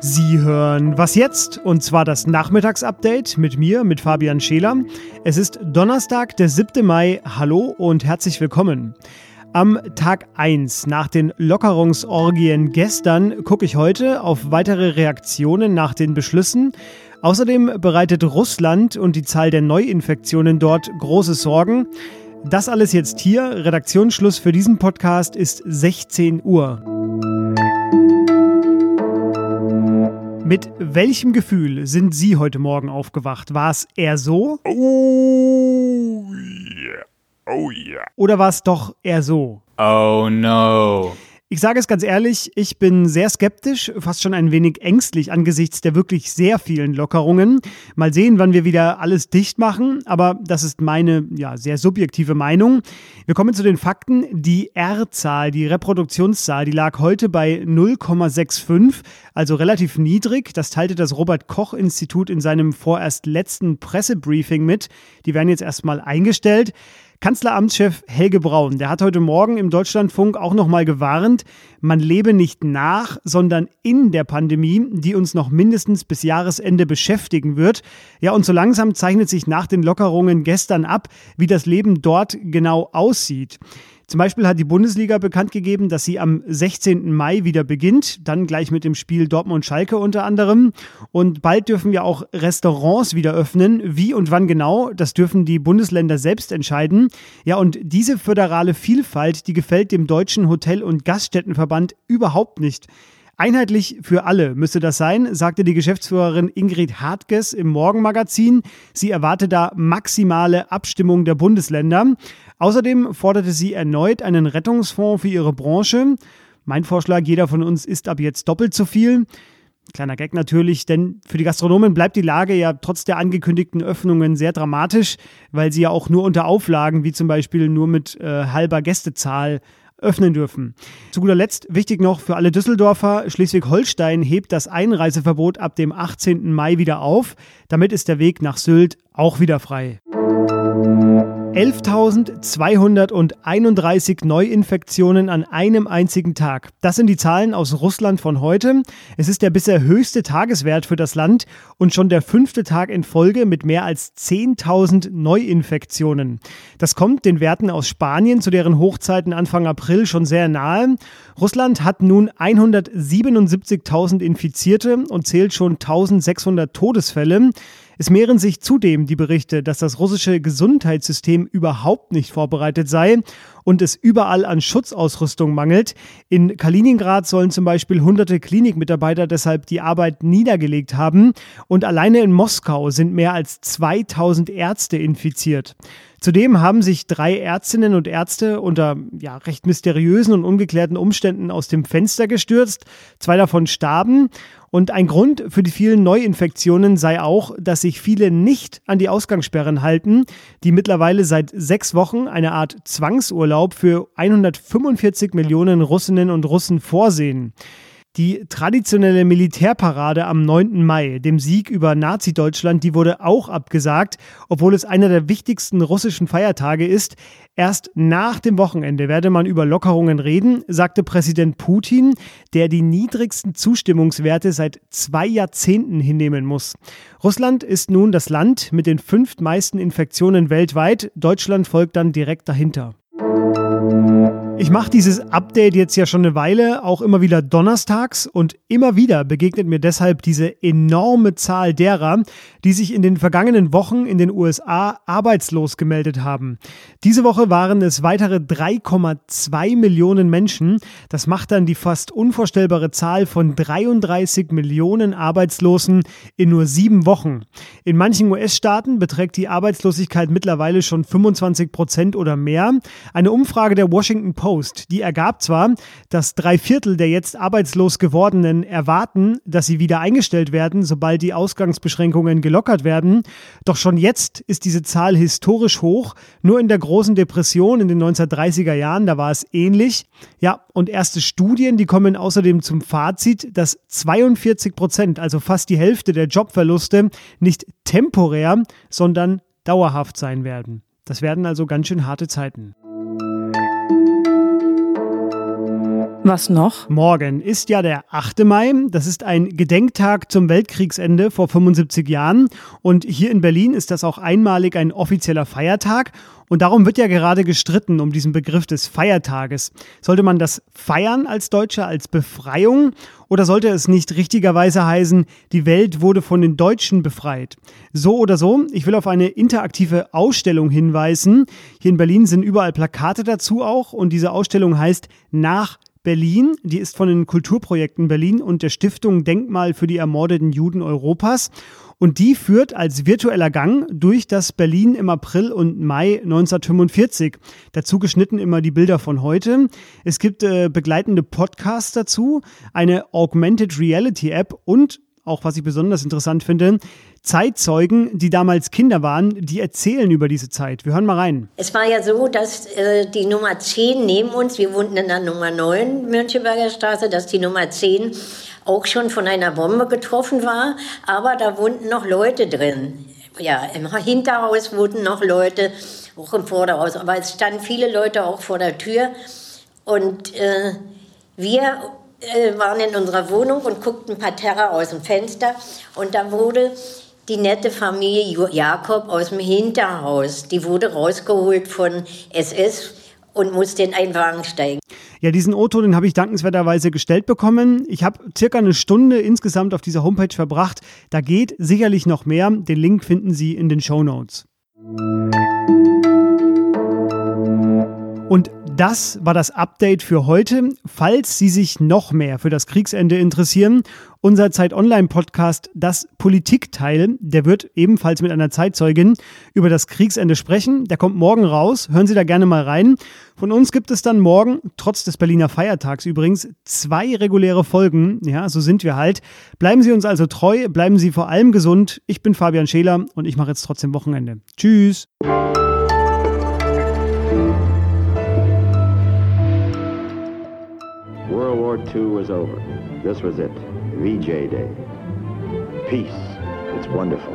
Sie hören Was jetzt? Und zwar das Nachmittagsupdate mit mir, mit Fabian Scheler. Es ist Donnerstag, der 7. Mai. Hallo und herzlich willkommen. Am Tag 1 nach den Lockerungsorgien gestern gucke ich heute auf weitere Reaktionen nach den Beschlüssen. Außerdem bereitet Russland und die Zahl der Neuinfektionen dort große Sorgen. Das alles jetzt hier. Redaktionsschluss für diesen Podcast ist 16 Uhr. Mit welchem Gefühl sind Sie heute Morgen aufgewacht? War es eher so? Oh yeah. Oh yeah. Oder war es doch eher so? Oh no. Ich sage es ganz ehrlich, ich bin sehr skeptisch, fast schon ein wenig ängstlich angesichts der wirklich sehr vielen Lockerungen. Mal sehen, wann wir wieder alles dicht machen, aber das ist meine ja, sehr subjektive Meinung. Wir kommen zu den Fakten. Die R-Zahl, die Reproduktionszahl, die lag heute bei 0,65, also relativ niedrig. Das teilte das Robert Koch Institut in seinem vorerst letzten Pressebriefing mit. Die werden jetzt erstmal eingestellt. Kanzleramtschef Helge Braun, der hat heute Morgen im Deutschlandfunk auch nochmal gewarnt, man lebe nicht nach, sondern in der Pandemie, die uns noch mindestens bis Jahresende beschäftigen wird. Ja, und so langsam zeichnet sich nach den Lockerungen gestern ab, wie das Leben dort genau aussieht. Zum Beispiel hat die Bundesliga bekannt gegeben, dass sie am 16. Mai wieder beginnt, dann gleich mit dem Spiel Dortmund-Schalke unter anderem. Und bald dürfen ja auch Restaurants wieder öffnen. Wie und wann genau, das dürfen die Bundesländer selbst entscheiden. Ja, und diese föderale Vielfalt, die gefällt dem Deutschen Hotel- und Gaststättenverband überhaupt nicht. Einheitlich für alle müsste das sein, sagte die Geschäftsführerin Ingrid Hartges im Morgenmagazin. Sie erwarte da maximale Abstimmung der Bundesländer. Außerdem forderte sie erneut einen Rettungsfonds für ihre Branche. Mein Vorschlag, jeder von uns isst ab jetzt doppelt so viel. Kleiner Gag natürlich, denn für die Gastronomen bleibt die Lage ja trotz der angekündigten Öffnungen sehr dramatisch, weil sie ja auch nur unter Auflagen, wie zum Beispiel nur mit äh, halber Gästezahl, öffnen dürfen. Zu guter Letzt wichtig noch für alle Düsseldorfer, Schleswig-Holstein hebt das Einreiseverbot ab dem 18. Mai wieder auf. Damit ist der Weg nach Sylt auch wieder frei. 11.231 Neuinfektionen an einem einzigen Tag. Das sind die Zahlen aus Russland von heute. Es ist der bisher höchste Tageswert für das Land und schon der fünfte Tag in Folge mit mehr als 10.000 Neuinfektionen. Das kommt den Werten aus Spanien zu deren Hochzeiten Anfang April schon sehr nahe. Russland hat nun 177.000 Infizierte und zählt schon 1.600 Todesfälle. Es mehren sich zudem die Berichte, dass das russische Gesundheitssystem überhaupt nicht vorbereitet sei und es überall an Schutzausrüstung mangelt. In Kaliningrad sollen zum Beispiel hunderte Klinikmitarbeiter deshalb die Arbeit niedergelegt haben und alleine in Moskau sind mehr als 2000 Ärzte infiziert. Zudem haben sich drei Ärztinnen und Ärzte unter ja, recht mysteriösen und ungeklärten Umständen aus dem Fenster gestürzt. Zwei davon starben. Und ein Grund für die vielen Neuinfektionen sei auch, dass sich viele nicht an die Ausgangssperren halten, die mittlerweile seit sechs Wochen eine Art Zwangsurlaub für 145 Millionen Russinnen und Russen vorsehen. Die traditionelle Militärparade am 9. Mai, dem Sieg über Nazi-Deutschland, die wurde auch abgesagt, obwohl es einer der wichtigsten russischen Feiertage ist. Erst nach dem Wochenende werde man über Lockerungen reden, sagte Präsident Putin, der die niedrigsten Zustimmungswerte seit zwei Jahrzehnten hinnehmen muss. Russland ist nun das Land mit den fünftmeisten Infektionen weltweit. Deutschland folgt dann direkt dahinter. Ich mache dieses Update jetzt ja schon eine Weile, auch immer wieder donnerstags und immer wieder begegnet mir deshalb diese enorme Zahl derer, die sich in den vergangenen Wochen in den USA arbeitslos gemeldet haben. Diese Woche waren es weitere 3,2 Millionen Menschen. Das macht dann die fast unvorstellbare Zahl von 33 Millionen Arbeitslosen in nur sieben Wochen. In manchen US-Staaten beträgt die Arbeitslosigkeit mittlerweile schon 25 Prozent oder mehr. Eine Umfrage der Washington Post Post. Die ergab zwar, dass drei Viertel der jetzt arbeitslos gewordenen erwarten, dass sie wieder eingestellt werden, sobald die Ausgangsbeschränkungen gelockert werden. Doch schon jetzt ist diese Zahl historisch hoch. Nur in der großen Depression in den 1930er Jahren, da war es ähnlich. Ja, und erste Studien, die kommen außerdem zum Fazit, dass 42 Prozent, also fast die Hälfte der Jobverluste, nicht temporär, sondern dauerhaft sein werden. Das werden also ganz schön harte Zeiten. Was noch? Morgen ist ja der 8. Mai. Das ist ein Gedenktag zum Weltkriegsende vor 75 Jahren. Und hier in Berlin ist das auch einmalig ein offizieller Feiertag. Und darum wird ja gerade gestritten um diesen Begriff des Feiertages. Sollte man das feiern als Deutscher, als Befreiung? Oder sollte es nicht richtigerweise heißen, die Welt wurde von den Deutschen befreit? So oder so, ich will auf eine interaktive Ausstellung hinweisen. Hier in Berlin sind überall Plakate dazu auch. Und diese Ausstellung heißt Nach Berlin. Die ist von den Kulturprojekten Berlin und der Stiftung Denkmal für die ermordeten Juden Europas. Und die führt als virtueller Gang durch das Berlin im April und Mai 1945. Dazu geschnitten immer die Bilder von heute. Es gibt äh, begleitende Podcasts dazu, eine Augmented Reality App und auch was ich besonders interessant finde, Zeitzeugen, die damals Kinder waren, die erzählen über diese Zeit. Wir hören mal rein. Es war ja so, dass äh, die Nummer 10 neben uns, wir wohnten in der Nummer 9 Müncheberger Straße, dass die Nummer 10 auch schon von einer Bombe getroffen war, aber da wohnten noch Leute drin. Ja, im Hinterhaus wohnten noch Leute, auch im Vorderhaus, aber es standen viele Leute auch vor der Tür und äh, wir äh, waren in unserer Wohnung und guckten Parterre aus dem Fenster und da wurde die nette Familie Jakob aus dem Hinterhaus, die wurde rausgeholt von SS und musste in einen Wagen steigen. Ja, diesen Otto, den habe ich dankenswerterweise gestellt bekommen. Ich habe circa eine Stunde insgesamt auf dieser Homepage verbracht. Da geht sicherlich noch mehr. Den Link finden Sie in den Show Notes. Das war das Update für heute. Falls Sie sich noch mehr für das Kriegsende interessieren, unser Zeit Online Podcast, das Politikteil, der wird ebenfalls mit einer Zeitzeugin über das Kriegsende sprechen. Der kommt morgen raus. Hören Sie da gerne mal rein. Von uns gibt es dann morgen, trotz des Berliner Feiertags übrigens, zwei reguläre Folgen. Ja, so sind wir halt. Bleiben Sie uns also treu, bleiben Sie vor allem gesund. Ich bin Fabian Scheler und ich mache jetzt trotzdem Wochenende. Tschüss. World War II was over. This was it. VJ Day. Peace. It's wonderful.